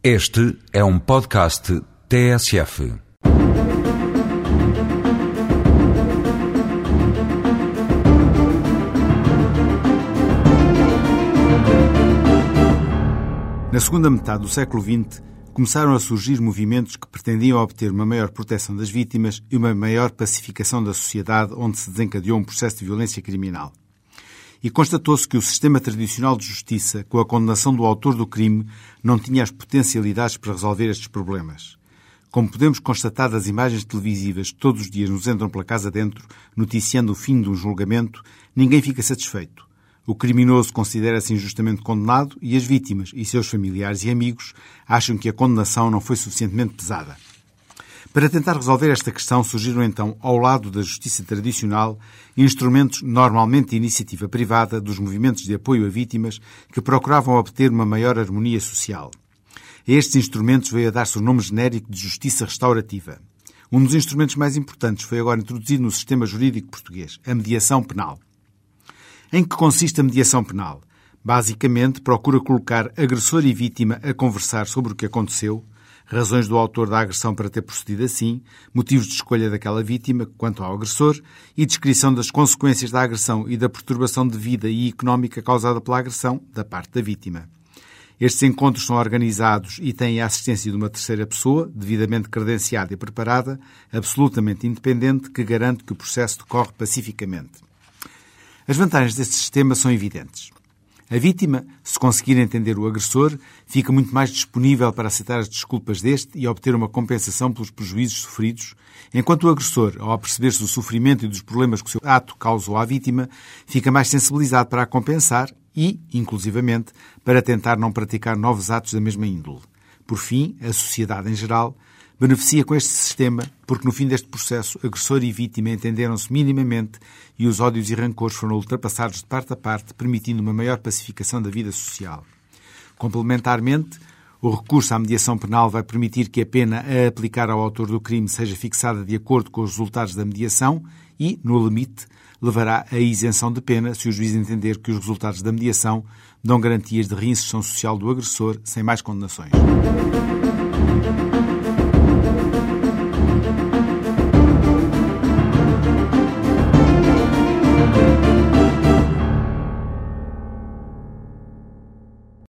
Este é um podcast TSF. Na segunda metade do século XX, começaram a surgir movimentos que pretendiam obter uma maior proteção das vítimas e uma maior pacificação da sociedade onde se desencadeou um processo de violência criminal. E constatou-se que o sistema tradicional de justiça, com a condenação do autor do crime, não tinha as potencialidades para resolver estes problemas. Como podemos constatar das imagens televisivas que todos os dias nos entram pela casa dentro, noticiando o fim de um julgamento, ninguém fica satisfeito. O criminoso considera-se injustamente condenado e as vítimas e seus familiares e amigos acham que a condenação não foi suficientemente pesada. Para tentar resolver esta questão, surgiram então, ao lado da justiça tradicional, instrumentos normalmente de iniciativa privada dos movimentos de apoio a vítimas que procuravam obter uma maior harmonia social. A estes instrumentos veio a dar-se o nome genérico de justiça restaurativa. Um dos instrumentos mais importantes foi agora introduzido no sistema jurídico português, a mediação penal. Em que consiste a mediação penal? Basicamente, procura colocar agressor e vítima a conversar sobre o que aconteceu, razões do autor da agressão para ter procedido assim, motivos de escolha daquela vítima quanto ao agressor e descrição das consequências da agressão e da perturbação de vida e económica causada pela agressão da parte da vítima. Estes encontros são organizados e têm a assistência de uma terceira pessoa, devidamente credenciada e preparada, absolutamente independente, que garante que o processo decorre pacificamente. As vantagens deste sistema são evidentes. A vítima, se conseguir entender o agressor, fica muito mais disponível para aceitar as desculpas deste e obter uma compensação pelos prejuízos sofridos, enquanto o agressor, ao perceber-se do sofrimento e dos problemas que o seu ato causou à vítima, fica mais sensibilizado para a compensar e, inclusivamente, para tentar não praticar novos atos da mesma índole. Por fim, a sociedade em geral beneficia com este sistema porque, no fim deste processo, agressor e vítima entenderam-se minimamente e os ódios e rancores foram ultrapassados de parte a parte, permitindo uma maior pacificação da vida social. Complementarmente, o recurso à mediação penal vai permitir que a pena a aplicar ao autor do crime seja fixada de acordo com os resultados da mediação e, no limite, levará à isenção de pena se o juiz entender que os resultados da mediação dão garantias de reinserção social do agressor sem mais condenações.